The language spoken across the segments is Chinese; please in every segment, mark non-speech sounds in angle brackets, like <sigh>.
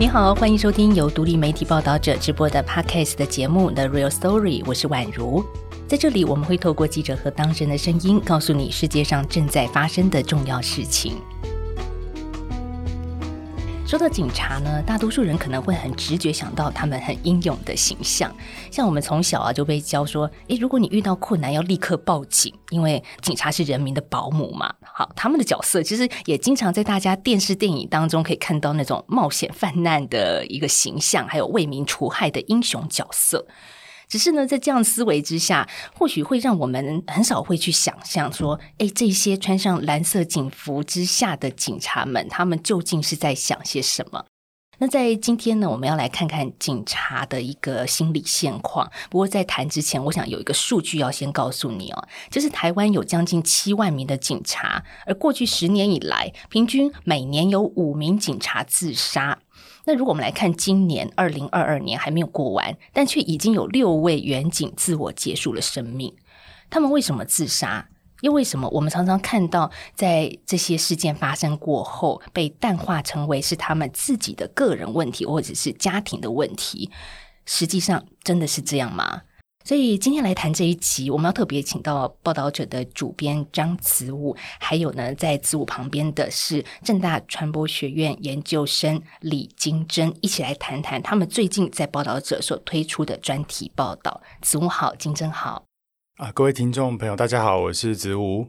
你好，欢迎收听由独立媒体报道者直播的 Podcast 的节目《The Real Story》，我是宛如。在这里，我们会透过记者和当事人的声音，告诉你世界上正在发生的重要事情。说到警察呢，大多数人可能会很直觉想到他们很英勇的形象。像我们从小啊就被教说，诶，如果你遇到困难要立刻报警，因为警察是人民的保姆嘛。好，他们的角色其实也经常在大家电视电影当中可以看到那种冒险犯难的一个形象，还有为民除害的英雄角色。只是呢，在这样思维之下，或许会让我们很少会去想象说，哎，这些穿上蓝色警服之下的警察们，他们究竟是在想些什么？那在今天呢，我们要来看看警察的一个心理现况。不过在谈之前，我想有一个数据要先告诉你哦，就是台湾有将近七万名的警察，而过去十年以来，平均每年有五名警察自杀。那如果我们来看今年二零二二年还没有过完，但却已经有六位远景自我结束了生命，他们为什么自杀？又为什么我们常常看到在这些事件发生过后被淡化成为是他们自己的个人问题或者是家庭的问题？实际上真的是这样吗？所以今天来谈这一集，我们要特别请到报道者的主编张子武，还有呢，在子武旁边的是正大传播学院研究生李金珍，一起来谈谈他们最近在报道者所推出的专题报道。子武好，金珍好。啊，各位听众朋友，大家好，我是子武。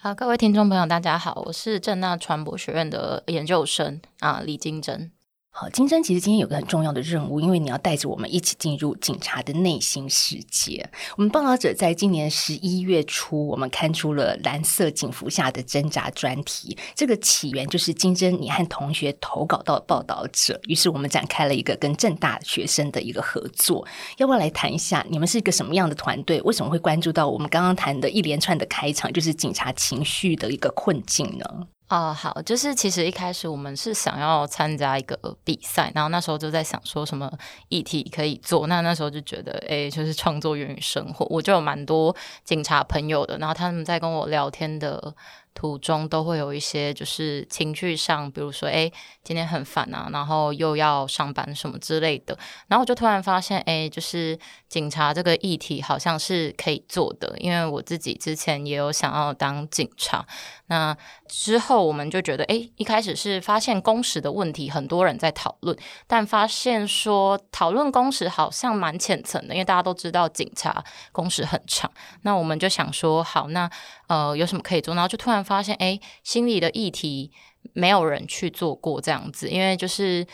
好，各位听众朋友，大家好，我是正大传播学院的研究生啊，李金珍。好，金生其实今天有个很重要的任务，因为你要带着我们一起进入警察的内心世界。我们报道者在今年十一月初，我们刊出了《蓝色警服下的挣扎》专题。这个起源就是金真你和同学投稿到报道者，于是我们展开了一个跟正大学生的一个合作。要不要来谈一下，你们是一个什么样的团队？为什么会关注到我们刚刚谈的一连串的开场，就是警察情绪的一个困境呢？啊，好，就是其实一开始我们是想要参加一个比赛，然后那时候就在想说什么议题可以做，那那时候就觉得，哎，就是创作源于生活，我就有蛮多警察朋友的，然后他们在跟我聊天的。途中都会有一些就是情绪上，比如说哎，今天很烦啊，然后又要上班什么之类的，然后我就突然发现，哎，就是警察这个议题好像是可以做的，因为我自己之前也有想要当警察。那之后我们就觉得，哎，一开始是发现工时的问题，很多人在讨论，但发现说讨论工时好像蛮浅层的，因为大家都知道警察工时很长。那我们就想说，好，那呃有什么可以做？然后就突然。发现哎，心理的议题没有人去做过这样子，因为就是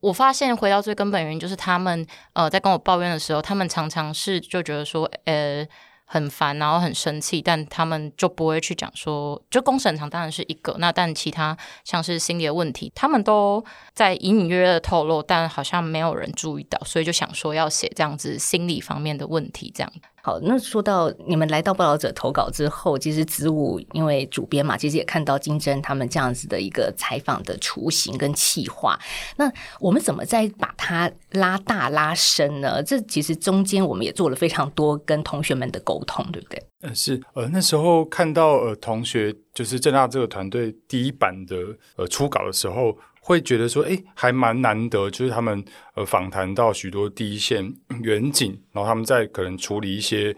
我发现回到最根本原因，就是他们呃在跟我抱怨的时候，他们常常是就觉得说呃很烦，然后很生气，但他们就不会去讲说，就公审场当然是一个，那但其他像是心理的问题，他们都在隐隐约约的透露，但好像没有人注意到，所以就想说要写这样子心理方面的问题这样。好，那说到你们来到报道者投稿之后，其实子午因为主编嘛，其实也看到金针他们这样子的一个采访的雏形跟企划。那我们怎么再把它拉大拉深呢？这其实中间我们也做了非常多跟同学们的沟通，对不对？呃，是呃那时候看到呃同学就是正大这个团队第一版的呃初稿的时候。会觉得说，哎，还蛮难得，就是他们呃访谈到许多第一线远景，然后他们在可能处理一些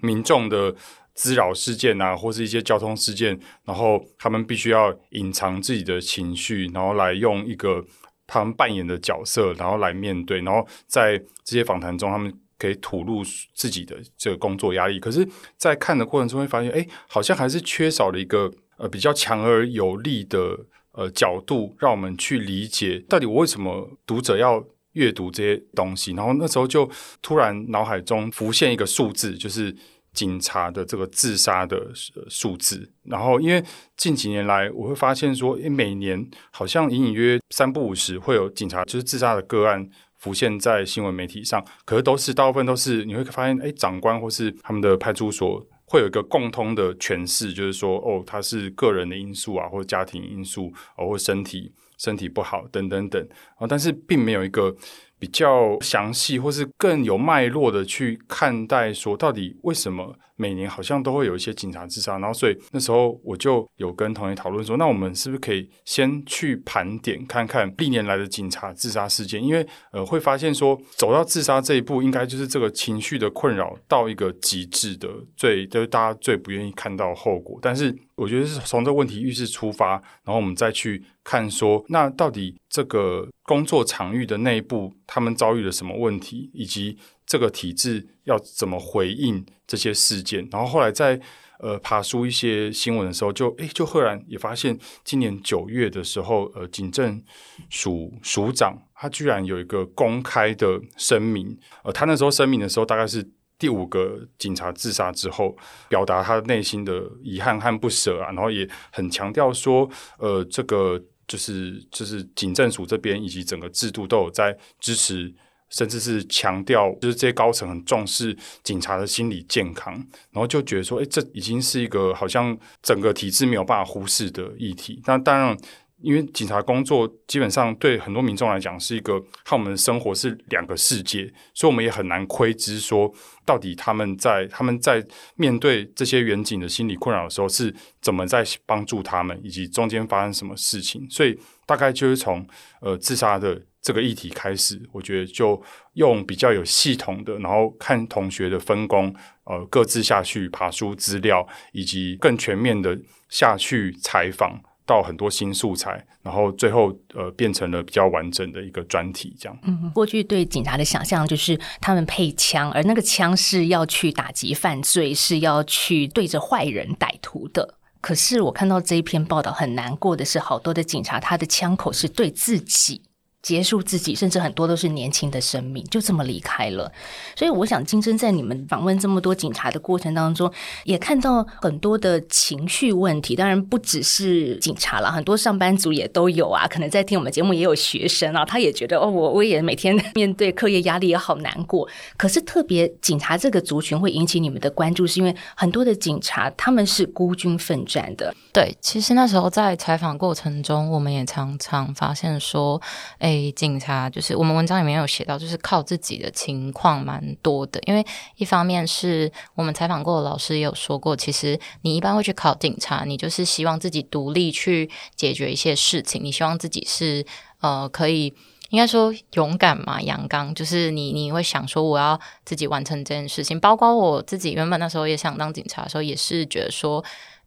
民众的滋扰事件啊，或是一些交通事件，然后他们必须要隐藏自己的情绪，然后来用一个他们扮演的角色，然后来面对，然后在这些访谈中，他们可以吐露自己的这个工作压力。可是，在看的过程中会发现，哎，好像还是缺少了一个呃比较强而有力的。呃，角度让我们去理解到底我为什么读者要阅读这些东西。然后那时候就突然脑海中浮现一个数字，就是警察的这个自杀的数字。然后因为近几年来，我会发现说，每年好像隐隐约三不五时会有警察就是自杀的个案浮现在新闻媒体上，可是都是大部分都是你会发现，哎，长官或是他们的派出所。会有一个共通的诠释，就是说，哦，他是个人的因素啊，或家庭因素，哦，或身体身体不好等等等。啊，但是并没有一个比较详细或是更有脉络的去看待，说到底为什么每年好像都会有一些警察自杀，然后所以那时候我就有跟同学讨论说，那我们是不是可以先去盘点看看历年来的警察自杀事件，因为呃会发现说走到自杀这一步，应该就是这个情绪的困扰到一个极致的最就是大家最不愿意看到后果，但是。我觉得是从这个问题意识出发，然后我们再去看说，那到底这个工作场域的内部他们遭遇了什么问题，以及这个体制要怎么回应这些事件。然后后来在呃爬出一些新闻的时候，就诶就赫然也发现，今年九月的时候，呃警政署署长他居然有一个公开的声明，呃他那时候声明的时候大概是。第五个警察自杀之后，表达他内心的遗憾和不舍啊，然后也很强调说，呃，这个就是就是警政署这边以及整个制度都有在支持，甚至是强调，就是这些高层很重视警察的心理健康，然后就觉得说，哎，这已经是一个好像整个体制没有办法忽视的议题。那当然。因为警察工作基本上对很多民众来讲是一个和我们的生活是两个世界，所以我们也很难窥知说到底他们在他们在面对这些远景的心理困扰的时候是怎么在帮助他们，以及中间发生什么事情。所以大概就是从呃自杀的这个议题开始，我觉得就用比较有系统的，然后看同学的分工，呃，各自下去爬书资料，以及更全面的下去采访。到很多新素材，然后最后呃变成了比较完整的一个专题，这样。嗯，过去对警察的想象就是他们配枪，而那个枪是要去打击犯罪，是要去对着坏人歹徒的。可是我看到这一篇报道，很难过的是，好多的警察他的枪口是对自己。结束自己，甚至很多都是年轻的生命，就这么离开了。所以，我想金针在你们访问这么多警察的过程当中，也看到很多的情绪问题。当然，不只是警察了，很多上班族也都有啊。可能在听我们节目也有学生啊，他也觉得哦，我我也每天面对课业压力也好难过。可是，特别警察这个族群会引起你们的关注，是因为很多的警察他们是孤军奋战的。对，其实那时候在采访过程中，我们也常常发现说，哎。诶警察就是我们文章里面有写到，就是靠自己的情况蛮多的。因为一方面是我们采访过的老师也有说过，其实你一般会去考警察，你就是希望自己独立去解决一些事情，你希望自己是呃可以应该说勇敢嘛，阳刚，就是你你会想说我要自己完成这件事情。包括我自己原本那时候也想当警察的时候，也是觉得说。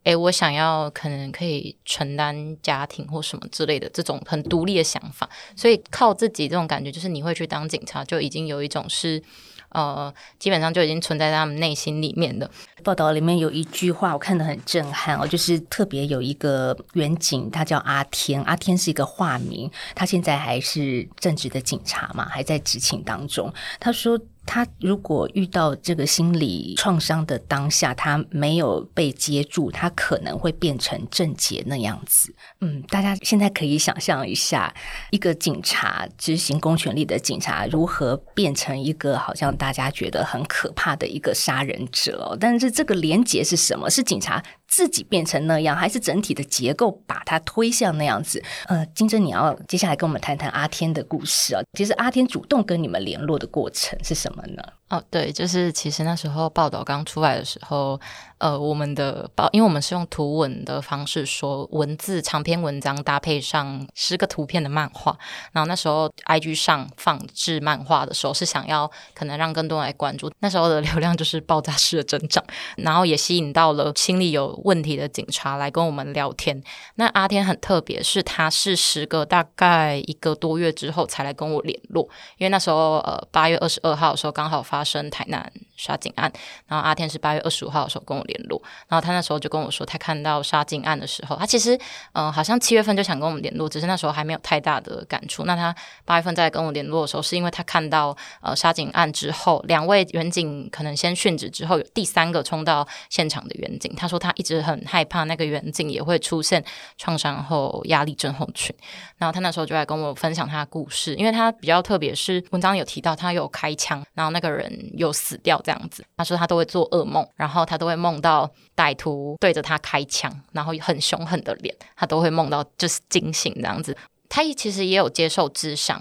诶，我想要可能可以承担家庭或什么之类的这种很独立的想法，所以靠自己这种感觉，就是你会去当警察，就已经有一种是呃，基本上就已经存在在他们内心里面的。报道里面有一句话，我看得很震撼哦，就是特别有一个远警，他叫阿天，阿天是一个化名，他现在还是正直的警察嘛，还在执勤当中。他说。他如果遇到这个心理创伤的当下，他没有被接住，他可能会变成郑杰那样子。嗯，大家现在可以想象一下，一个警察执行公权力的警察，如何变成一个好像大家觉得很可怕的一个杀人者？但是这个连结是什么？是警察？自己变成那样，还是整体的结构把它推向那样子？呃，金珍，你要接下来跟我们谈谈阿天的故事啊。其实阿天主动跟你们联络的过程是什么呢？哦，对，就是其实那时候报道刚出来的时候，呃，我们的报，因为我们是用图文的方式说文字长篇文章搭配上十个图片的漫画，然后那时候 IG 上放置漫画的时候是想要可能让更多人来关注，那时候的流量就是爆炸式的增长，然后也吸引到了心理有问题的警察来跟我们聊天。那阿天很特别，是他是时隔大概一个多月之后才来跟我联络，因为那时候呃八月二十二号的时候刚好发。发生台南杀警案，然后阿天是八月二十五号的时候跟我联络，然后他那时候就跟我说，他看到杀警案的时候，他其实嗯，好像七月份就想跟我们联络，只是那时候还没有太大的感触。那他八月份再跟我联络的时候，是因为他看到呃杀警案之后，两位远警可能先殉职之后，有第三个冲到现场的远警，他说他一直很害怕那个远警也会出现创伤后压力症候群。然后他那时候就来跟我分享他的故事，因为他比较特别，是文章有提到他有开枪，然后那个人。又死掉这样子，他说他都会做噩梦，然后他都会梦到歹徒对着他开枪，然后很凶狠的脸，他都会梦到就是惊醒这样子。他其实也有接受智商，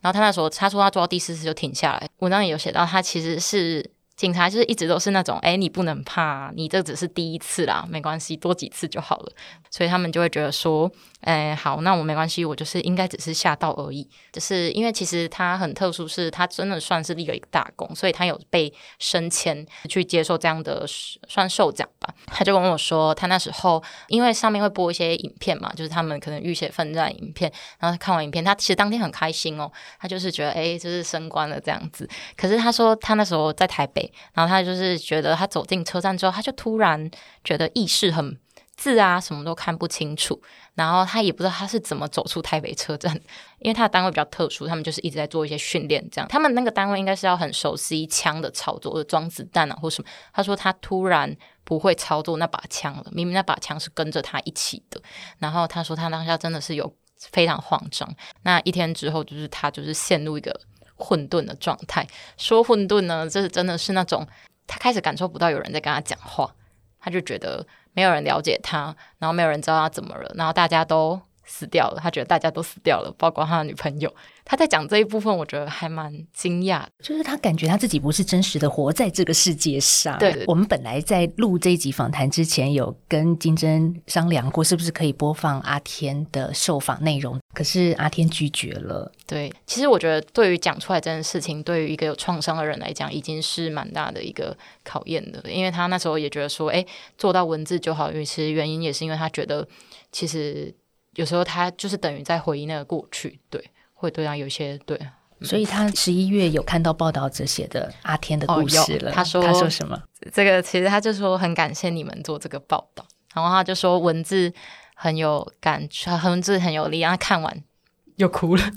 然后他那时候他说他做到第四次就停下来。文章也有写到，他其实是警察，就是一直都是那种，哎，你不能怕，你这只是第一次啦，没关系，多几次就好了。所以他们就会觉得说。哎，好，那我没关系，我就是应该只是吓到而已。就是因为其实他很特殊，是他真的算是立了一个大功，所以他有被升迁去接受这样的算授奖吧。他就跟我说，他那时候因为上面会播一些影片嘛，就是他们可能浴血奋战影片，然后看完影片，他其实当天很开心哦，他就是觉得哎，就是升官了这样子。可是他说他那时候在台北，然后他就是觉得他走进车站之后，他就突然觉得意识很。字啊，什么都看不清楚，然后他也不知道他是怎么走出台北车站，因为他的单位比较特殊，他们就是一直在做一些训练，这样。他们那个单位应该是要很熟悉枪的操作，或者装子弹啊，或什么。他说他突然不会操作那把枪了，明明那把枪是跟着他一起的。然后他说他当下真的是有非常慌张。那一天之后，就是他就是陷入一个混沌的状态。说混沌呢，这真的是那种他开始感受不到有人在跟他讲话，他就觉得。没有人了解他，然后没有人知道他怎么了，然后大家都死掉了。他觉得大家都死掉了，包括他的女朋友。他在讲这一部分，我觉得还蛮惊讶，就是他感觉他自己不是真实的活在这个世界上。对，我们本来在录这一集访谈之前，有跟金针商量过，是不是可以播放阿天的受访内容，可是阿天拒绝了。对，其实我觉得对于讲出来这件事情，对于一个有创伤的人来讲，已经是蛮大的一个考验的，因为他那时候也觉得说，哎，做到文字就好，因为其实原因也是因为他觉得，其实有时候他就是等于在回忆那个过去，对。会对他有些对，所以他十一月有看到报道者写的阿天的故事了。他说他说什么？这个其实他就说很感谢你们做这个报道，然后他就说文字很有感，文字很有力，让他看完 <laughs> 又哭了。<laughs>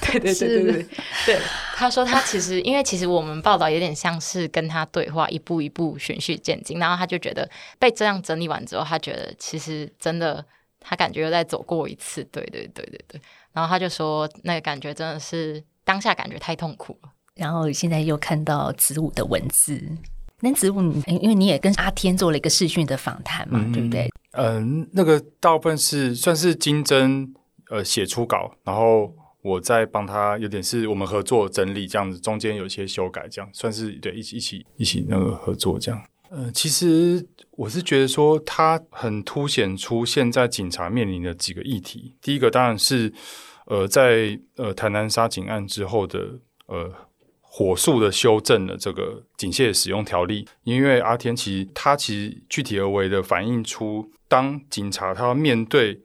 对对对对对对，他说他其实因为其实我们报道有点像是跟他对话，一步一步循序渐进，然后他就觉得被这样整理完之后，他觉得其实真的他感觉又再走过一次。对对对对对。然后他就说，那个感觉真的是当下感觉太痛苦了。然后现在又看到子午的文字，那子午，因为你也跟阿天做了一个视讯的访谈嘛，对不对？嗯，那个大部分是算是金针呃写初稿，然后我再帮他有点是我们合作整理这样子，中间有一些修改，这样算是对一起一起一起那个合作这样。呃，其实我是觉得说，它很凸显出现在警察面临的几个议题。第一个当然是，呃，在呃台南杀警案之后的呃火速的修正了这个警械使用条例，因为阿天其实他其实具体而为的反映出，当警察他要面对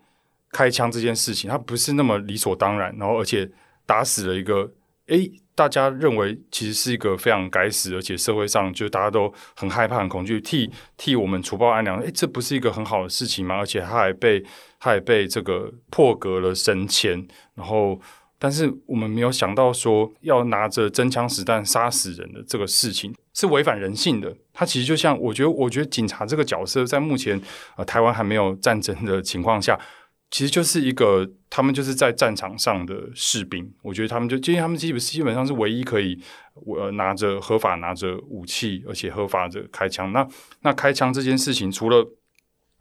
开枪这件事情，他不是那么理所当然，然后而且打死了一个诶。大家认为其实是一个非常该死，而且社会上就大家都很害怕、很恐惧，替替我们除暴安良。诶，这不是一个很好的事情吗？而且他还被他还被这个破格了升迁，然后但是我们没有想到说要拿着真枪实弹杀死人的这个事情是违反人性的。他其实就像我觉得，我觉得警察这个角色在目前呃台湾还没有战争的情况下。其实就是一个，他们就是在战场上的士兵。我觉得他们就，因为他们基本基本上是唯一可以，呃，拿着合法拿着武器，而且合法的开枪。那那开枪这件事情，除了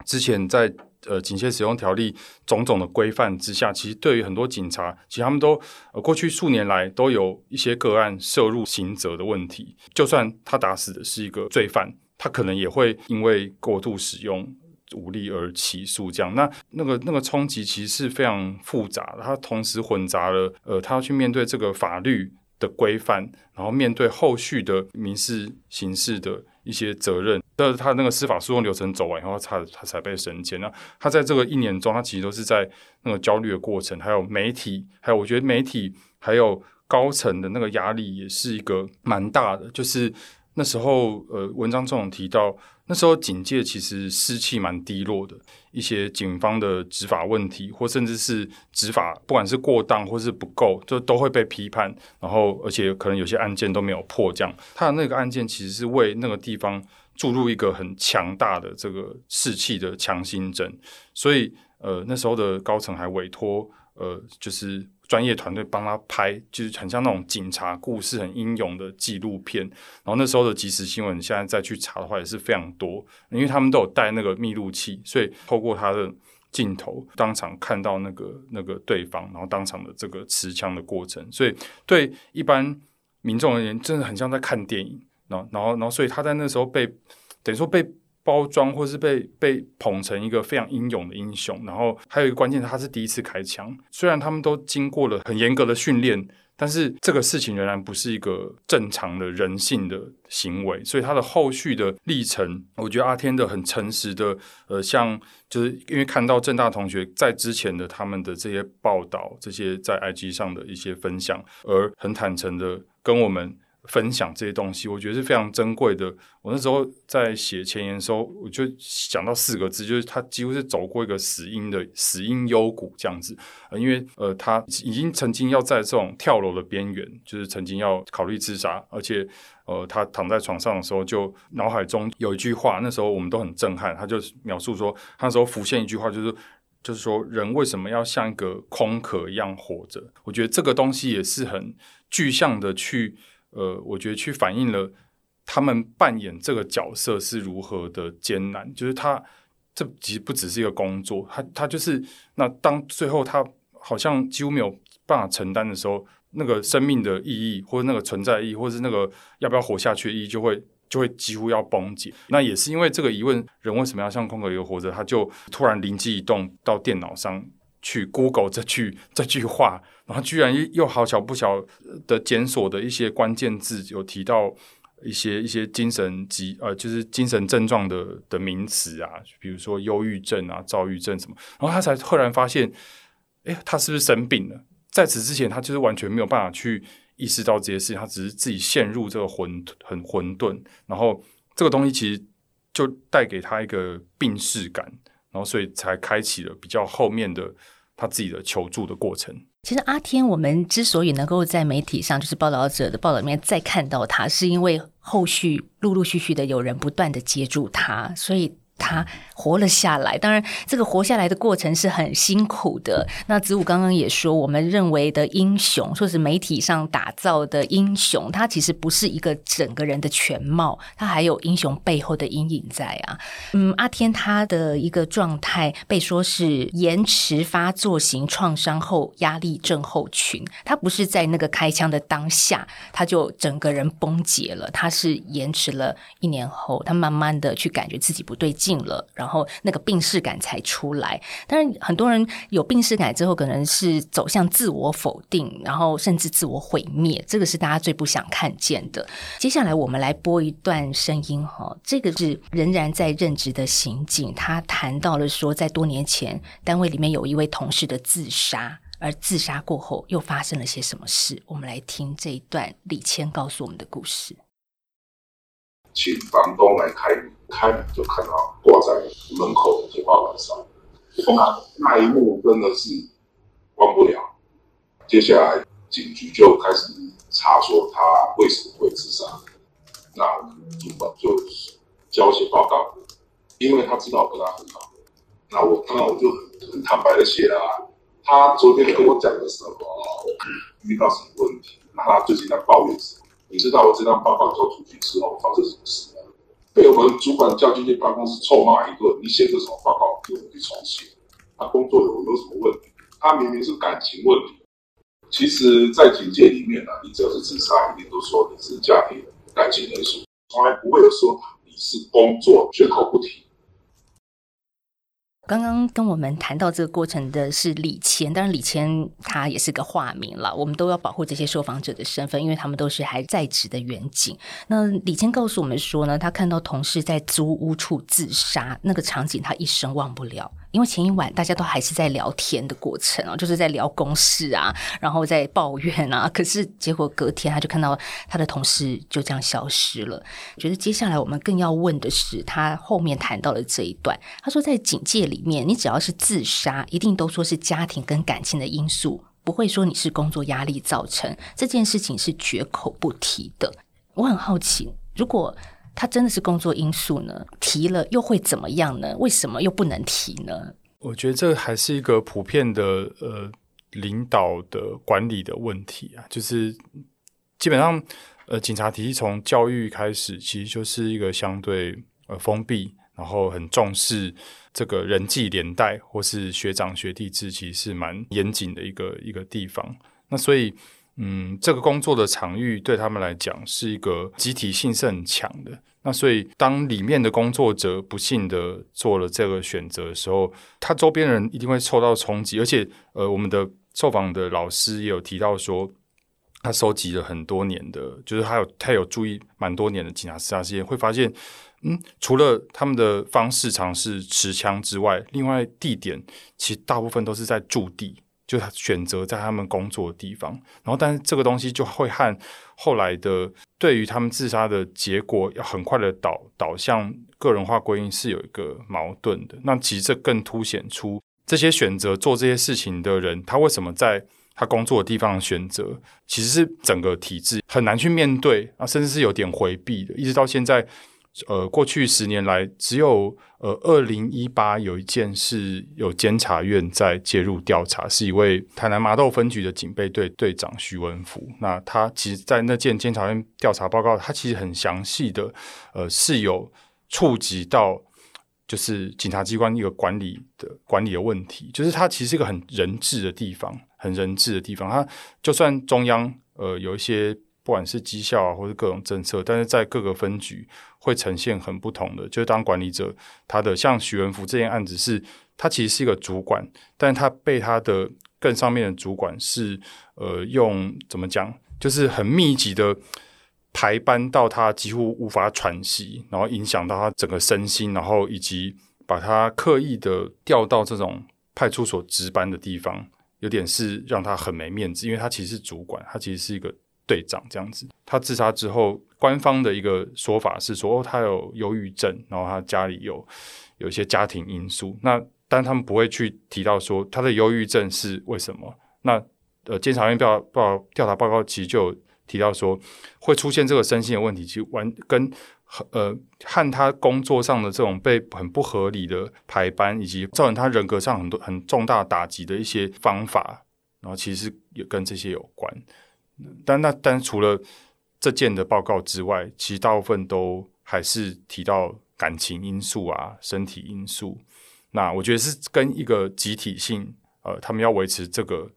之前在呃警械使用条例种种的规范之下，其实对于很多警察，其实他们都呃过去数年来都有一些个案涉入刑责的问题。就算他打死的是一个罪犯，他可能也会因为过度使用。武力而起诉，这样那那个那个冲击其实是非常复杂的，它同时混杂了呃，他要去面对这个法律的规范，然后面对后续的民事、刑事的一些责任。但是他那个司法诉讼流程走完以后，他他才被审检。那他在这个一年中，他其实都是在那个焦虑的过程，还有媒体，还有我觉得媒体还有高层的那个压力也是一个蛮大的。就是那时候呃，文章中提到。那时候警界其实士气蛮低落的，一些警方的执法问题，或甚至是执法，不管是过当或是不够，就都会被批判。然后，而且可能有些案件都没有破。这样，他的那个案件其实是为那个地方注入一个很强大的这个士气的强心针。所以，呃，那时候的高层还委托，呃，就是。专业团队帮他拍，就是很像那种警察故事、很英勇的纪录片。然后那时候的即时新闻，现在再去查的话也是非常多，因为他们都有带那个密录器，所以透过他的镜头，当场看到那个那个对方，然后当场的这个持枪的过程，所以对一般民众而言，真的很像在看电影。然后，然后，然后，所以他在那时候被等于说被包装，或是被被捧成一个非常英勇的英雄。然后还有一个关键，他是第一次开枪，虽然他们都经过了很严格的训练。但是这个事情仍然不是一个正常的人性的行为，所以他的后续的历程，我觉得阿天的很诚实的，呃，像就是因为看到正大同学在之前的他们的这些报道，这些在 IG 上的一些分享，而很坦诚的跟我们。分享这些东西，我觉得是非常珍贵的。我那时候在写前言的时候，我就想到四个字，就是他几乎是走过一个死因的死因幽谷这样子。呃，因为呃，他已经曾经要在这种跳楼的边缘，就是曾经要考虑自杀，而且呃，他躺在床上的时候，就脑海中有一句话，那时候我们都很震撼。他就描述说，他那时候浮现一句话，就是就是说，人为什么要像一个空壳一样活着？我觉得这个东西也是很具象的去。呃，我觉得去反映了他们扮演这个角色是如何的艰难，就是他这其实不只是一个工作，他他就是那当最后他好像几乎没有办法承担的时候，那个生命的意义或者那个存在意义，或者是那个要不要活下去意义，就会就会几乎要崩解。那也是因为这个疑问，人为什么要像空格一个活着？他就突然灵机一动，到电脑上去 Google 这句这句话。然后居然又好巧不巧的检索的一些关键字，有提到一些一些精神疾呃，就是精神症状的的名词啊，比如说忧郁症啊、躁郁症什么。然后他才赫然发现，哎，他是不是生病了？在此之前，他就是完全没有办法去意识到这些事情，他只是自己陷入这个混很混沌。然后这个东西其实就带给他一个病逝感，然后所以才开启了比较后面的他自己的求助的过程。其实阿天，我们之所以能够在媒体上，就是报道者的报道里面再看到他，是因为后续陆陆续续的有人不断的接住他，所以。他活了下来，当然，这个活下来的过程是很辛苦的。那子午刚刚也说，我们认为的英雄，说是媒体上打造的英雄，他其实不是一个整个人的全貌，他还有英雄背后的阴影在啊。嗯，阿天他的一个状态被说是延迟发作型创伤后压力症候群，他不是在那个开枪的当下他就整个人崩解了，他是延迟了一年后，他慢慢的去感觉自己不对劲。进了，然后那个病逝感才出来。但是很多人有病逝感之后，可能是走向自我否定，然后甚至自我毁灭。这个是大家最不想看见的。接下来我们来播一段声音哈，这个是仍然在任职的刑警，他谈到了说，在多年前单位里面有一位同事的自杀，而自杀过后又发生了些什么事。我们来听这一段李谦告诉我们的故事。请房东来开门，开门就看到挂在门口的铁报板上，那，那一幕真的是忘不了。接下来警局就开始查说他为什么会自杀，那主管就交写报告，因为他知道我跟他很好。那我当然我就很很坦白的写了，啊，他昨天跟我讲的时候，遇到什么问题，那他最近在抱怨什么？你知道我这张报告交出去之后发生什么事？被我们主管叫进去办公室臭骂一顿。你写这什么报告？给我去重写。他工作有有什么问题？他明明是感情问题。其实，在警界里面呢，你只要是自杀，一定都说你是家庭感情因素，从来不会有说你是工作绝口不提。刚刚跟我们谈到这个过程的是李谦，当然李谦他也是个化名了，我们都要保护这些受访者的身份，因为他们都是还在职的员警。那李谦告诉我们说呢，他看到同事在租屋处自杀那个场景，他一生忘不了。因为前一晚大家都还是在聊天的过程啊，就是在聊公事啊，然后在抱怨啊。<laughs> 可是结果隔天他就看到他的同事就这样消失了。觉得接下来我们更要问的是，他后面谈到的这一段。他说，在警戒里面，你只要是自杀，一定都说是家庭跟感情的因素，不会说你是工作压力造成。这件事情是绝口不提的。我很好奇，如果。他真的是工作因素呢？提了又会怎么样呢？为什么又不能提呢？我觉得这还是一个普遍的呃领导的管理的问题啊，就是基本上呃警察体系从教育开始，其实就是一个相对呃封闭，然后很重视这个人际连带或是学长学弟制，其实是蛮严谨的一个一个地方。那所以，嗯，这个工作的场域对他们来讲是一个集体性是很强的。那所以，当里面的工作者不幸的做了这个选择的时候，他周边人一定会受到冲击。而且，呃，我们的受访的老师也有提到说，他收集了很多年的，就是他有他有注意蛮多年的警察自杀事件，会发现，嗯，除了他们的方式尝试持枪之外，另外地点其实大部分都是在驻地。就他选择在他们工作的地方，然后，但是这个东西就会和后来的对于他们自杀的结果要很快的导导向个人化归因是有一个矛盾的。那其实这更凸显出这些选择做这些事情的人，他为什么在他工作的地方选择，其实是整个体制很难去面对啊，甚至是有点回避的，一直到现在。呃，过去十年来，只有呃，二零一八有一件是有监察院在介入调查，是一位台南麻豆分局的警备队队长徐文福。那他其实，在那件监察院调查报告，他其实很详细的，呃，是有触及到就是警察机关一个管理的管理的问题，就是它其实是一个很人治的地方，很人治的地方。它就算中央呃有一些。不管是绩效啊，或是各种政策，但是在各个分局会呈现很不同的。就是当管理者，他的像许文福这件案子，是他其实是一个主管，但他被他的更上面的主管是呃用怎么讲，就是很密集的排班到他几乎无法喘息，然后影响到他整个身心，然后以及把他刻意的调到这种派出所值班的地方，有点是让他很没面子，因为他其实是主管，他其实是一个。队长这样子，他自杀之后，官方的一个说法是说，哦，他有忧郁症，然后他家里有有一些家庭因素。那但他们不会去提到说他的忧郁症是为什么。那呃，监察院调报调查报告其实就有提到说，会出现这个身心的问题，其实完跟呃和他工作上的这种被很不合理的排班，以及造成他人格上很多很重大打击的一些方法，然后其实也跟这些有关。但那但除了这件的报告之外，其实大部分都还是提到感情因素啊、身体因素。那我觉得是跟一个集体性，呃，他们要维持这个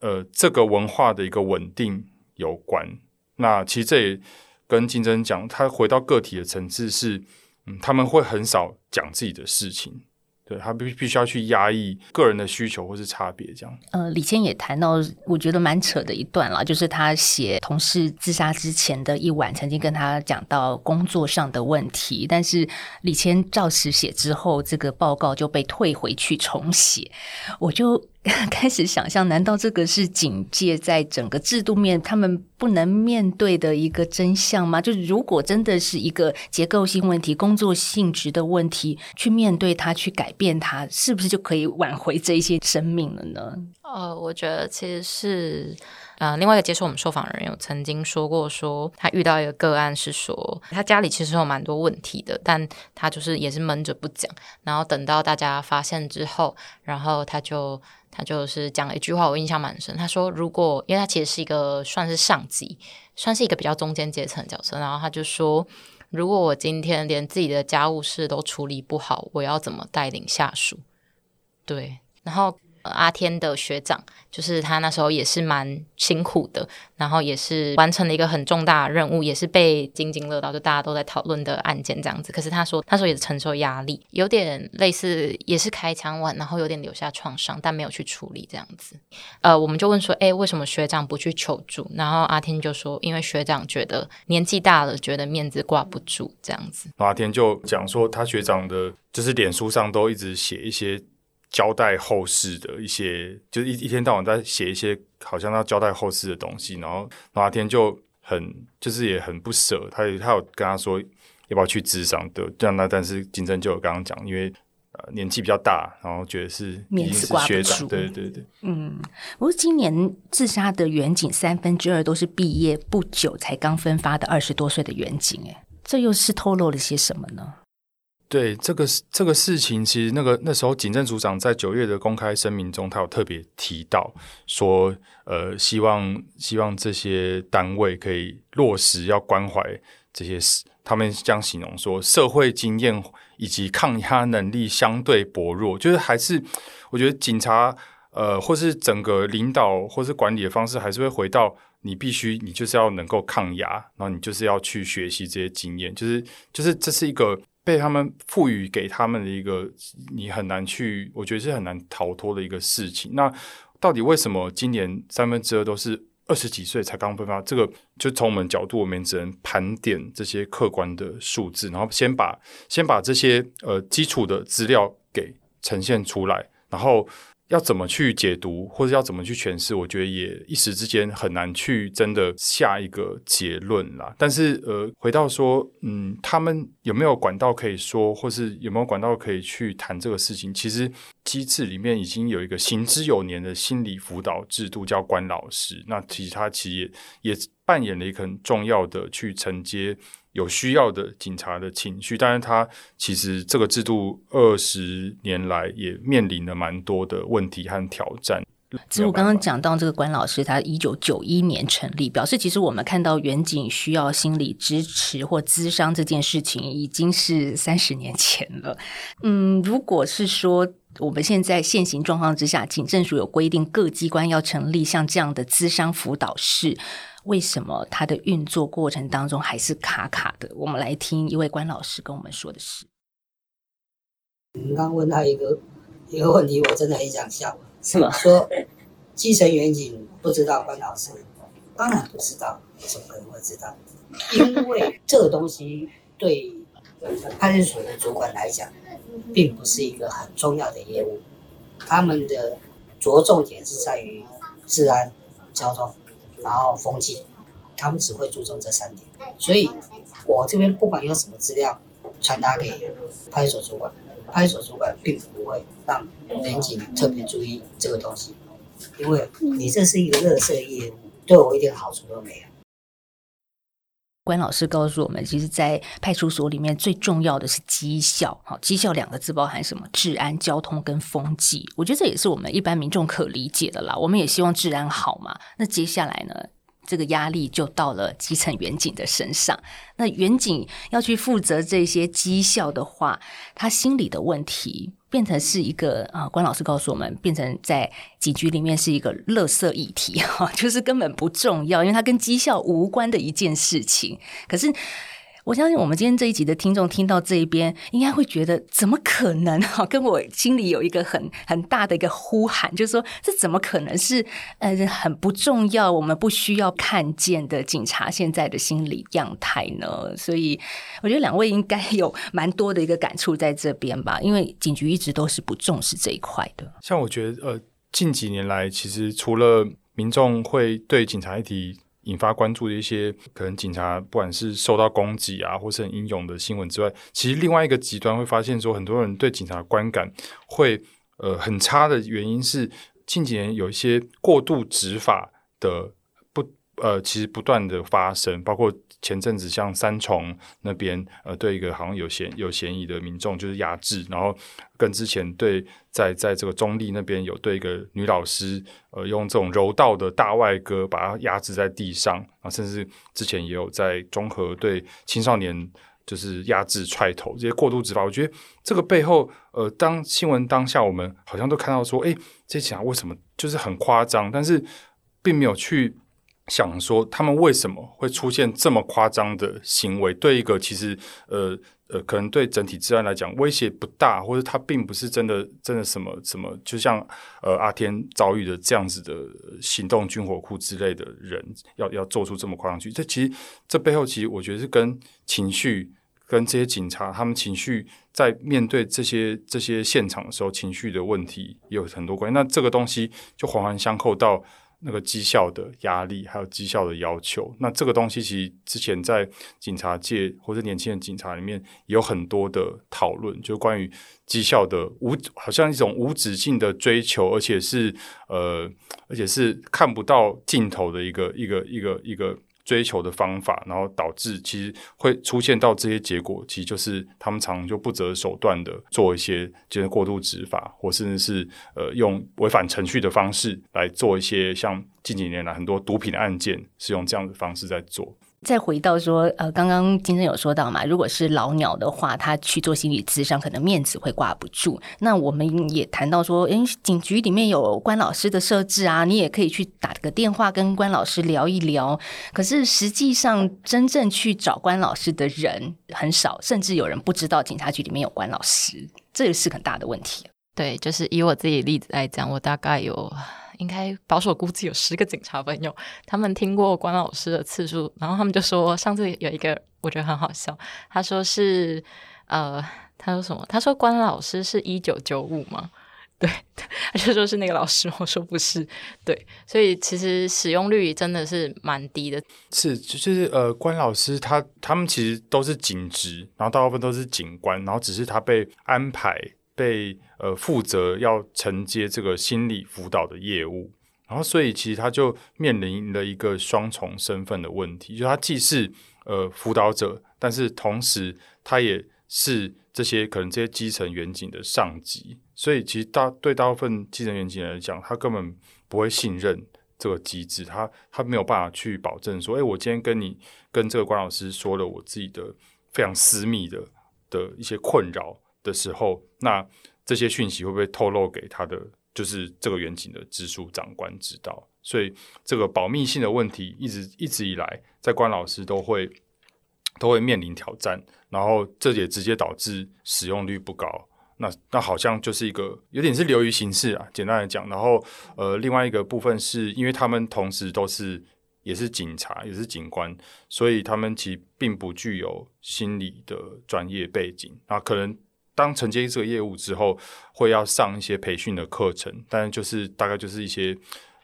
呃这个文化的一个稳定有关。那其实这也跟竞争讲，他回到个体的层次是，嗯，他们会很少讲自己的事情。对他必必须要去压抑个人的需求或是差别，这样。呃，李谦也谈到，我觉得蛮扯的一段了，就是他写同事自杀之前的一晚，曾经跟他讲到工作上的问题，但是李谦照实写之后，这个报告就被退回去重写，我就。<laughs> 开始想象，难道这个是警戒在整个制度面他们不能面对的一个真相吗？就是如果真的是一个结构性问题、工作性质的问题，去面对它、去改变它，是不是就可以挽回这一些生命了呢？呃，我觉得其实是。呃，另外一个接受我们受访人有曾经说过，说他遇到一个个案是说，他家里其实有蛮多问题的，但他就是也是闷着不讲，然后等到大家发现之后，然后他就他就是讲了一句话，我印象蛮深。他说，如果因为他其实是一个算是上级，算是一个比较中间阶层的角色，然后他就说，如果我今天连自己的家务事都处理不好，我要怎么带领下属？对，然后。阿天的学长，就是他那时候也是蛮辛苦的，然后也是完成了一个很重大的任务，也是被津津乐道，就大家都在讨论的案件这样子。可是他说，他说也是承受压力，有点类似，也是开枪完，然后有点留下创伤，但没有去处理这样子。呃，我们就问说，哎，为什么学长不去求助？然后阿天就说，因为学长觉得年纪大了，觉得面子挂不住这样子。阿天就讲说，他学长的，就是脸书上都一直写一些。交代后事的一些，就是一一天到晚在写一些好像要交代后事的东西，然后那天就很就是也很不舍，他他有跟他说要不要去智商的，这样那但是金正就有刚刚讲，因为呃年纪比较大，然后觉得是面子挂不住，对对对，嗯，不过今年自杀的远景三分之二都是毕业不久才刚分发的二十多岁的远景，哎，这又是透露了些什么呢？对这个这个事情，其实那个那时候警政组长在九月的公开声明中，他有特别提到说，呃，希望希望这些单位可以落实要关怀这些他们这样形容说社会经验以及抗压能力相对薄弱，就是还是我觉得警察呃，或是整个领导或是管理的方式，还是会回到你必须你就是要能够抗压，然后你就是要去学习这些经验，就是就是这是一个被他们赋予给他们的一个你很难去，我觉得是很难逃脱的一个事情。那到底为什么今年三分之二都是？二十几岁才刚分发，这个就从我们角度，我们只能盘点这些客观的数字，然后先把先把这些呃基础的资料给呈现出来，然后。要怎么去解读，或者要怎么去诠释，我觉得也一时之间很难去真的下一个结论啦。但是，呃，回到说，嗯，他们有没有管道可以说，或是有没有管道可以去谈这个事情？其实机制里面已经有一个行之有年的心理辅导制度，叫关老师。那其实他其实也也扮演了一个很重要的去承接。有需要的警察的情绪，但是他其实这个制度二十年来也面临了蛮多的问题和挑战。其实我刚刚讲到这个关老师，他一九九一年成立，表示其实我们看到远景需要心理支持或咨商这件事情，已经是三十年前了。嗯，如果是说我们现在现行状况之下，警政署有规定各机关要成立像这样的咨商辅导室。为什么它的运作过程当中还是卡卡的？我们来听一位关老师跟我们说的是。你刚问他一个一个问题，我真的很想笑。是吗？说基层远景不知道关老师，当然不知道，怎么可能会知道？因为这个东西对派出所的主管来讲，并不是一个很重要的业务，他们的着重点是在于治安、交通。然后风气，他们只会注重这三点，所以我这边不管用什么资料传达给派出所主管，派出所主管并不会让民警特别注意这个东西，因为你这是一个热色业务，对我一点好处都没有。关老师告诉我们，其实，在派出所里面最重要的是绩效。好，绩效两个字包含什么？治安、交通跟风纪。我觉得这也是我们一般民众可理解的啦。我们也希望治安好嘛。那接下来呢？这个压力就到了基层远景的身上。那远景要去负责这些绩效的话，他心理的问题变成是一个啊，关老师告诉我们，变成在警局里面是一个乐色议题哈，就是根本不重要，因为它跟绩效无关的一件事情。可是。我相信我们今天这一集的听众听到这一边，应该会觉得怎么可能哈？<laughs> 跟我心里有一个很很大的一个呼喊，就是说这怎么可能是呃很不重要，我们不需要看见的警察现在的心理样态呢？所以我觉得两位应该有蛮多的一个感触在这边吧，因为警局一直都是不重视这一块的。像我觉得呃近几年来，其实除了民众会对警察议题。引发关注的一些可能警察不管是受到攻击啊，或是很英勇的新闻之外，其实另外一个极端会发现说，很多人对警察观感会呃很差的原因是近几年有一些过度执法的不呃，其实不断的发生，包括。前阵子像三重那边，呃，对一个好像有嫌有嫌疑的民众就是压制，然后跟之前对在在这个中立那边有对一个女老师，呃，用这种柔道的大外割把她压制在地上，啊，甚至之前也有在中和对青少年就是压制踹头这些过度执法，我觉得这个背后，呃，当新闻当下我们好像都看到说，哎，这些为什么就是很夸张，但是并没有去。想说他们为什么会出现这么夸张的行为？对一个其实呃呃，可能对整体治安来讲威胁不大，或者他并不是真的真的什么什么，就像呃阿天遭遇的这样子的行动军火库之类的人，要要做出这么夸张去，这其实这背后其实我觉得是跟情绪跟这些警察他们情绪在面对这些这些现场的时候情绪的问题有很多关系。那这个东西就环环相扣到。那个绩效的压力，还有绩效的要求，那这个东西其实之前在警察界或者年轻人警察里面有很多的讨论，就关于绩效的无，好像一种无止境的追求，而且是呃，而且是看不到尽头的一个一个一个一个。追求的方法，然后导致其实会出现到这些结果，其实就是他们常常就不择手段的做一些就是过度执法，或甚至是呃用违反程序的方式来做一些像近几年来很多毒品的案件是用这样的方式在做。再回到说，呃，刚刚金正有说到嘛，如果是老鸟的话，他去做心理咨商，可能面子会挂不住。那我们也谈到说，诶，警局里面有关老师的设置啊，你也可以去打个电话跟关老师聊一聊。可是实际上，真正去找关老师的人很少，甚至有人不知道警察局里面有关老师，这个是很大的问题。对，就是以我自己例子来讲，我大概有。应该保守估计有十个警察朋友，他们听过关老师的次数，然后他们就说，上次有一个我觉得很好笑，他说是呃，他说什么？他说关老师是一九九五吗？<laughs> 对，他就说是那个老师，我说不是，对，所以其实使用率真的是蛮低的。是，就是呃，关老师他他们其实都是警职，然后大部分都是警官，然后只是他被安排。被呃负责要承接这个心理辅导的业务，然后所以其实他就面临了一个双重身份的问题，就他既是呃辅导者，但是同时他也是这些可能这些基层员警的上级，所以其实大对大部分基层员警来讲，他根本不会信任这个机制，他他没有办法去保证说，哎，我今天跟你跟这个关老师说了我自己的非常私密的的一些困扰。的时候，那这些讯息会不会透露给他的就是这个远景的直属长官知道？所以这个保密性的问题，一直一直以来，在关老师都会都会面临挑战，然后这也直接导致使用率不高。那那好像就是一个有点是流于形式啊，简单来讲。然后呃，另外一个部分是因为他们同时都是也是警察，也是警官，所以他们其实并不具有心理的专业背景啊，可能。当承接这个业务之后，会要上一些培训的课程，但就是大概就是一些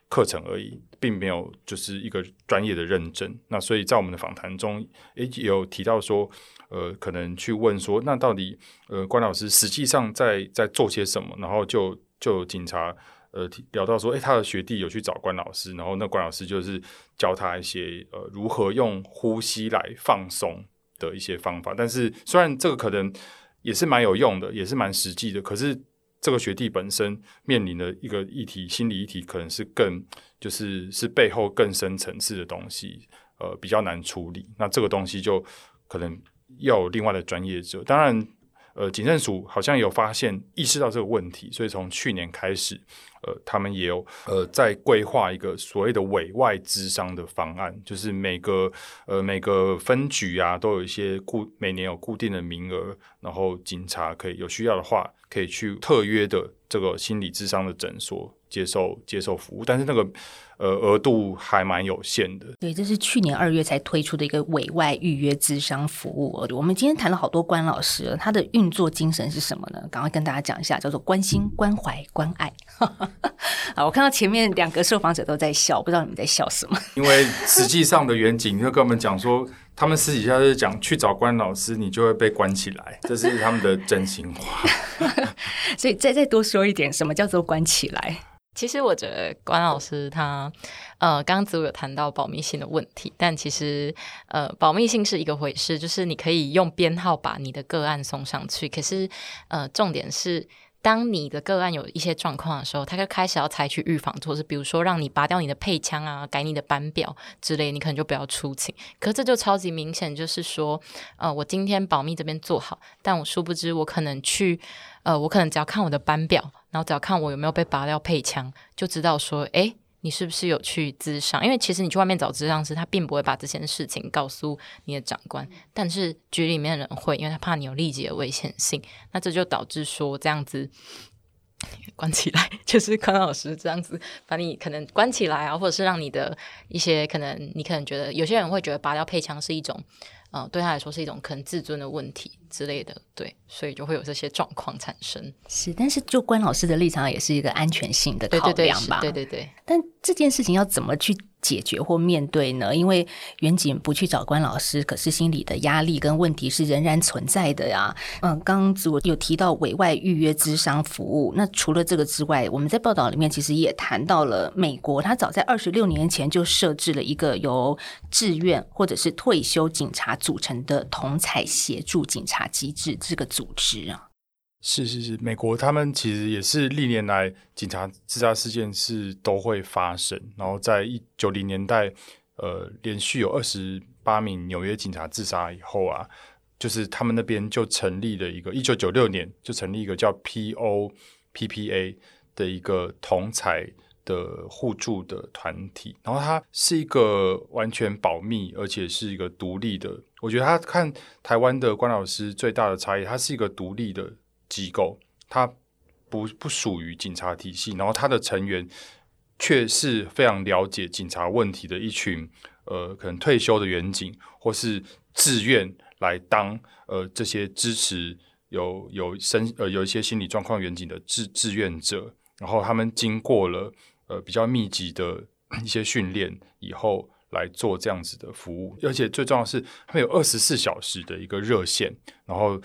课程而已，并没有就是一个专业的认证。那所以在我们的访谈中，诶有提到说，呃，可能去问说，那到底呃关老师实际上在在做些什么？然后就就警察呃聊到说，诶，他的学弟有去找关老师，然后那关老师就是教他一些呃如何用呼吸来放松的一些方法。但是虽然这个可能。也是蛮有用的，也是蛮实际的。可是这个学弟本身面临的一个议题，心理议题，可能是更就是是背后更深层次的东西，呃，比较难处理。那这个东西就可能要有另外的专业者。当然，呃，警政署好像有发现意识到这个问题，所以从去年开始。呃，他们也有呃在规划一个所谓的委外资商的方案，就是每个呃每个分局啊都有一些固每年有固定的名额，然后警察可以有需要的话，可以去特约的这个心理智商的诊所接受接受服务，但是那个。呃，额度还蛮有限的。对，这是去年二月才推出的一个委外预约咨商服务。我们今天谈了好多关老师，他的运作精神是什么呢？赶快跟大家讲一下，叫做关心、关怀、关爱。<laughs> 好，我看到前面两个受访者都在笑，不知道你们在笑什么？<laughs> 因为实际上的远景就跟我们讲说，他们私底下就是讲去找关老师，你就会被关起来，这是他们的真心话。<laughs> 所以再再多说一点，什么叫做关起来？其实我觉得关老师他，呃，刚刚子午有谈到保密性的问题，但其实呃，保密性是一个回事，就是你可以用编号把你的个案送上去，可是呃，重点是当你的个案有一些状况的时候，他就开始要采取预防措施，比如说让你拔掉你的配枪啊，改你的班表之类，你可能就不要出勤。可这就超级明显，就是说，呃，我今天保密这边做好，但我殊不知我可能去。呃，我可能只要看我的班表，然后只要看我有没有被拔掉配枪，就知道说，哎，你是不是有去咨商？因为其实你去外面找咨商师，他并不会把这件事情告诉你的长官，但是局里面的人会，因为他怕你有立即的危险性。那这就导致说，这样子关起来，<laughs> 就是康老师这样子把你可能关起来啊，或者是让你的一些可能，你可能觉得有些人会觉得拔掉配枪是一种。呃，对他来说是一种可能自尊的问题之类的，对，所以就会有这些状况产生。是，但是就关老师的立场，也是一个安全性的考量吧？对对对。但这件事情要怎么去？解决或面对呢？因为远景不去找关老师，可是心理的压力跟问题是仍然存在的呀。嗯，刚刚子我有提到委外预约咨商服务，那除了这个之外，我们在报道里面其实也谈到了美国，他早在二十六年前就设置了一个由志愿或者是退休警察组成的同彩协助警察机制这个组织啊。是是是，美国他们其实也是历年来警察自杀事件是都会发生，然后在一九零年代，呃，连续有二十八名纽约警察自杀以后啊，就是他们那边就成立了一个，一九九六年就成立一个叫 POPPA 的一个同才的互助的团体，然后它是一个完全保密，而且是一个独立的。我觉得他看台湾的关老师最大的差异，他是一个独立的机构，他不不属于警察体系，然后他的成员却是非常了解警察问题的一群，呃，可能退休的员警或是自愿来当呃这些支持有有身呃有一些心理状况员警的志志愿者，然后他们经过了呃比较密集的 <clears throat> 一些训练以后。来做这样子的服务，而且最重要的是，他们有二十四小时的一个热线，然后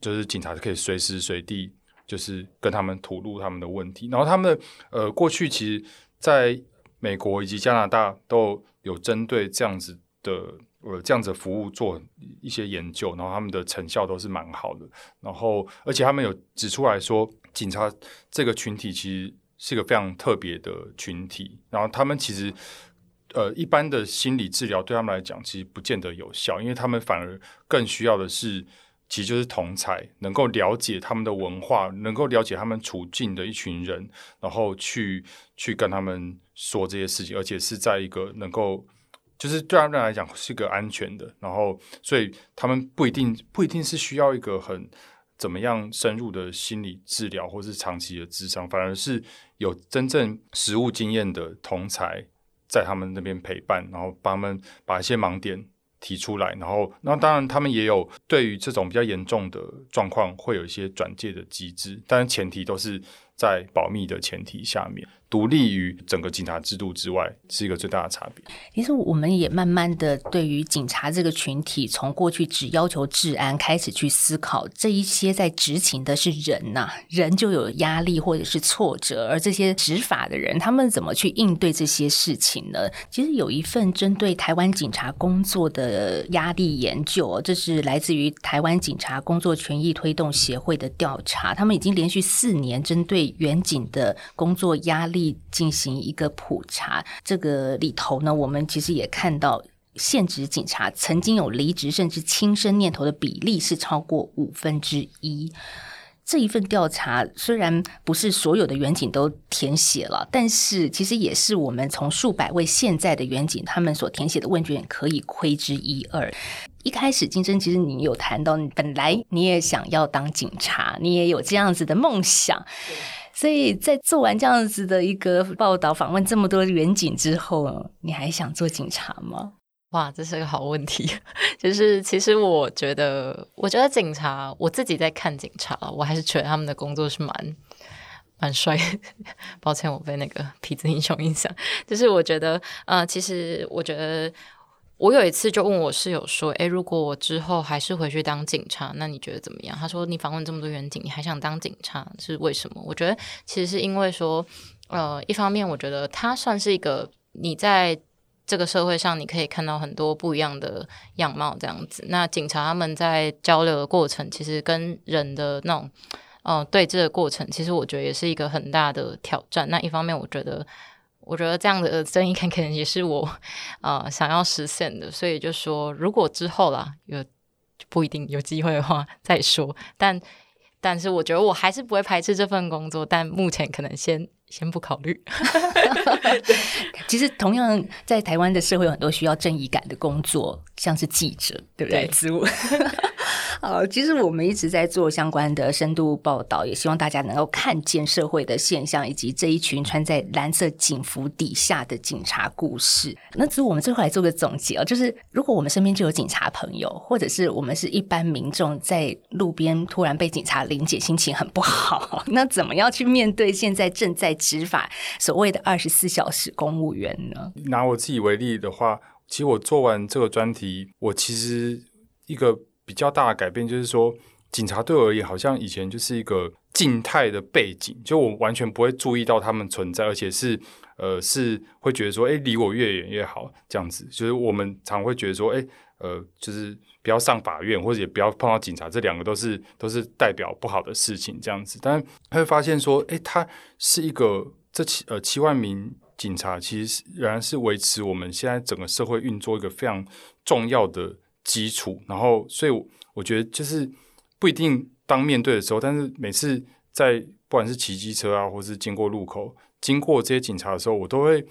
就是警察可以随时随地就是跟他们吐露他们的问题。然后他们呃过去其实在美国以及加拿大都有针对这样子的呃这样子服务做一些研究，然后他们的成效都是蛮好的。然后而且他们有指出来说，警察这个群体其实是一个非常特别的群体，然后他们其实。呃，一般的心理治疗对他们来讲，其实不见得有效，因为他们反而更需要的是，其实就是同才能够了解他们的文化，能够了解他们处境的一群人，然后去去跟他们说这些事情，而且是在一个能够，就是对他们来讲是一个安全的，然后所以他们不一定不一定是需要一个很怎么样深入的心理治疗，或是长期的智商，反而是有真正实务经验的同才。在他们那边陪伴，然后帮他们把一些盲点提出来，然后，那当然他们也有对于这种比较严重的状况会有一些转介的机制，但是前提都是在保密的前提下面。独立于整个警察制度之外，是一个最大的差别。其实我们也慢慢的对于警察这个群体，从过去只要求治安，开始去思考这一些在执勤的是人呐，人就有压力或者是挫折，而这些执法的人，他们怎么去应对这些事情呢？其实有一份针对台湾警察工作的压力研究，这是来自于台湾警察工作权益推动协会的调查，他们已经连续四年针对远警的工作压力。进行一个普查，这个里头呢，我们其实也看到，现职警察曾经有离职甚至轻生念头的比例是超过五分之一。这一份调查虽然不是所有的远景都填写了，但是其实也是我们从数百位现在的远景他们所填写的问卷可以窥之一二。一开始，金生，其实你有谈到，本来你也想要当警察，你也有这样子的梦想。所以在做完这样子的一个报道、访问这么多远景之后，你还想做警察吗？哇，这是个好问题。<laughs> 就是其实我觉得，我觉得警察，我自己在看警察，我还是觉得他们的工作是蛮蛮帅。<laughs> 抱歉，我被那个 <laughs> 痞子英雄影响。就是我觉得，呃，其实我觉得。我有一次就问我室友说：“诶，如果我之后还是回去当警察，那你觉得怎么样？”他说：“你访问这么多远警，你还想当警察是为什么？”我觉得其实是因为说，呃，一方面我觉得他算是一个你在这个社会上你可以看到很多不一样的样貌这样子。那警察他们在交流的过程，其实跟人的那种嗯对峙的过程，其实我觉得也是一个很大的挑战。那一方面，我觉得。我觉得这样的正义感可能也是我呃想要实现的，所以就说如果之后啦有不一定有机会的话再说，但但是我觉得我还是不会排斥这份工作，但目前可能先先不考虑。<laughs> 其实同样在台湾的社会有很多需要正义感的工作，像是记者，对不对？职务。呃，其实我们一直在做相关的深度报道，也希望大家能够看见社会的现象，以及这一群穿在蓝色警服底下的警察故事。那只是我们最后来做个总结啊，就是如果我们身边就有警察朋友，或者是我们是一般民众，在路边突然被警察临检，心情很不好，那怎么样去面对现在正在执法所谓的二十四小时公务员呢？拿我自己为例的话，其实我做完这个专题，我其实一个。比较大的改变就是说，警察对我而言，好像以前就是一个静态的背景，就我完全不会注意到他们存在，而且是呃是会觉得说，哎，离我越远越好，这样子。就是我们常会觉得说，哎，呃，就是不要上法院，或者也不要碰到警察，这两个都是都是代表不好的事情，这样子。但会发现说，哎，他是一个这七呃七万名警察其实仍然是维持我们现在整个社会运作一个非常重要的基础。然后，所以我觉得就是不一定当面对的时候，但是每次在不管是骑机车啊，或是经过路口，经过这些警察的时候，我都会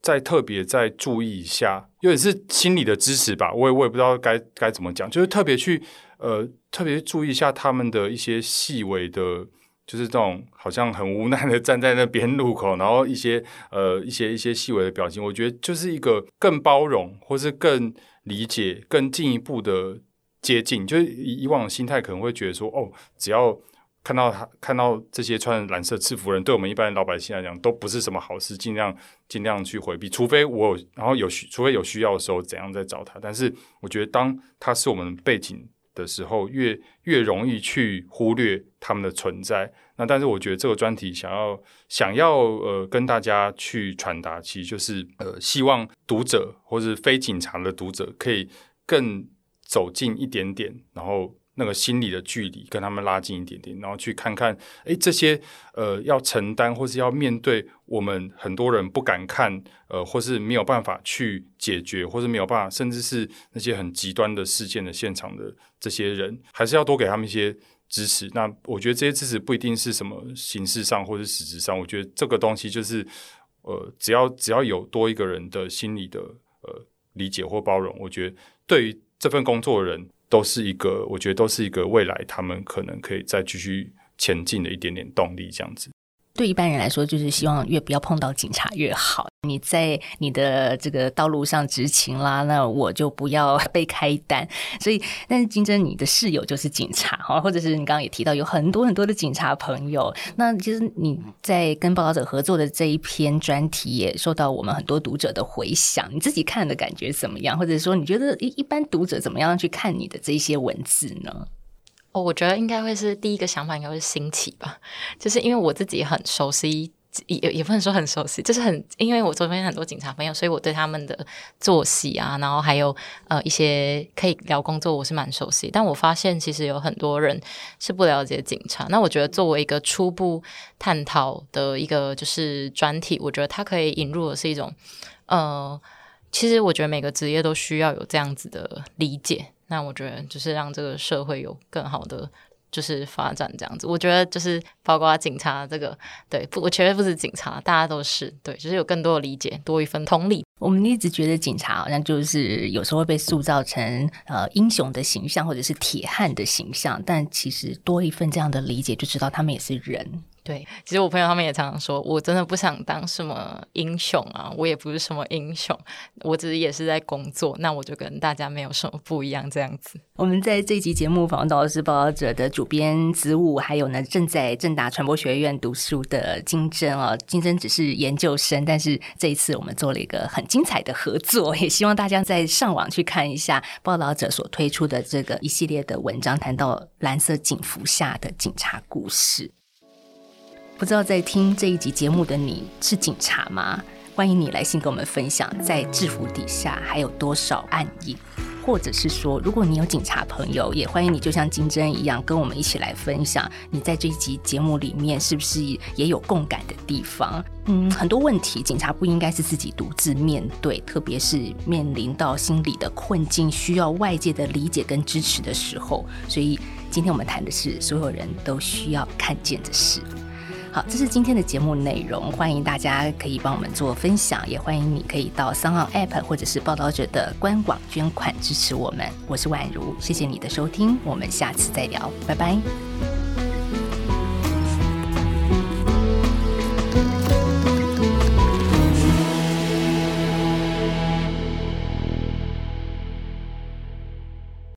再特别再注意一下，有点是心理的支持吧。我也我也不知道该该怎么讲，就是特别去呃特别注意一下他们的一些细微的。就是这种好像很无奈的 <laughs> 站在那边路口，然后一些呃一些一些细微的表情，我觉得就是一个更包容，或是更理解、更进一步的接近。就是以往的心态可能会觉得说，哦，只要看到他看到这些穿蓝色制服人，对我们一般老百姓来讲都不是什么好事，尽量尽量去回避，除非我然后有需，除非有需要的时候怎样再找他。但是我觉得，当他是我们背景。的时候，越越容易去忽略他们的存在。那但是我觉得这个专题想要想要呃跟大家去传达，其实就是呃希望读者或是非警察的读者可以更走近一点点，然后。那个心理的距离跟他们拉近一点点，然后去看看，哎，这些呃要承担或是要面对我们很多人不敢看，呃，或是没有办法去解决，或是没有办法，甚至是那些很极端的事件的现场的这些人，还是要多给他们一些支持。那我觉得这些支持不一定是什么形式上或者实质上，我觉得这个东西就是，呃，只要只要有多一个人的心理的呃理解或包容，我觉得对于这份工作的人。都是一个，我觉得都是一个未来，他们可能可以再继续前进的一点点动力，这样子。对一般人来说，就是希望越不要碰到警察越好。你在你的这个道路上执勤啦，那我就不要被开单。所以，但是金珍，你的室友就是警察哈，或者是你刚刚也提到有很多很多的警察朋友。那其实你在跟报道者合作的这一篇专题，也受到我们很多读者的回响。你自己看的感觉怎么样？或者说，你觉得一一般读者怎么样去看你的这些文字呢？我觉得应该会是第一个想法，应该会是新奇吧。就是因为我自己很熟悉，也也不能说很熟悉，就是很因为我周边很多警察朋友，所以我对他们的作息啊，然后还有呃一些可以聊工作，我是蛮熟悉。但我发现其实有很多人是不了解警察。那我觉得作为一个初步探讨的一个就是专题，我觉得它可以引入的是一种呃，其实我觉得每个职业都需要有这样子的理解。那我觉得就是让这个社会有更好的就是发展这样子。我觉得就是包括警察这个，对不？我绝对不是警察，大家都是对，就是有更多的理解，多一份同理。我们一直觉得警察好像就是有时候会被塑造成呃英雄的形象，或者是铁汉的形象，但其实多一份这样的理解，就知道他们也是人。对，其实我朋友他们也常常说，我真的不想当什么英雄啊，我也不是什么英雄，我只是也是在工作，那我就跟大家没有什么不一样这样子。我们在这集节目访问到的是报道者的主编子午，还有呢正在正大传播学院读书的金珍啊，金珍只是研究生，但是这一次我们做了一个很精彩的合作，也希望大家在上网去看一下报道者所推出的这个一系列的文章，谈到蓝色警服下的警察故事。不知道在听这一集节目的你是警察吗？欢迎你来信跟我们分享，在制服底下还有多少暗影，或者是说，如果你有警察朋友，也欢迎你就像金针一样，跟我们一起来分享，你在这一集节目里面是不是也有共感的地方？嗯，很多问题，警察不应该是自己独自面对，特别是面临到心理的困境，需要外界的理解跟支持的时候。所以，今天我们谈的是所有人都需要看见的事。好，这是今天的节目内容，欢迎大家可以帮我们做分享，也欢迎你可以到三号 App 或者是报道者的官网捐款支持我们。我是宛如，谢谢你的收听，我们下次再聊，拜拜。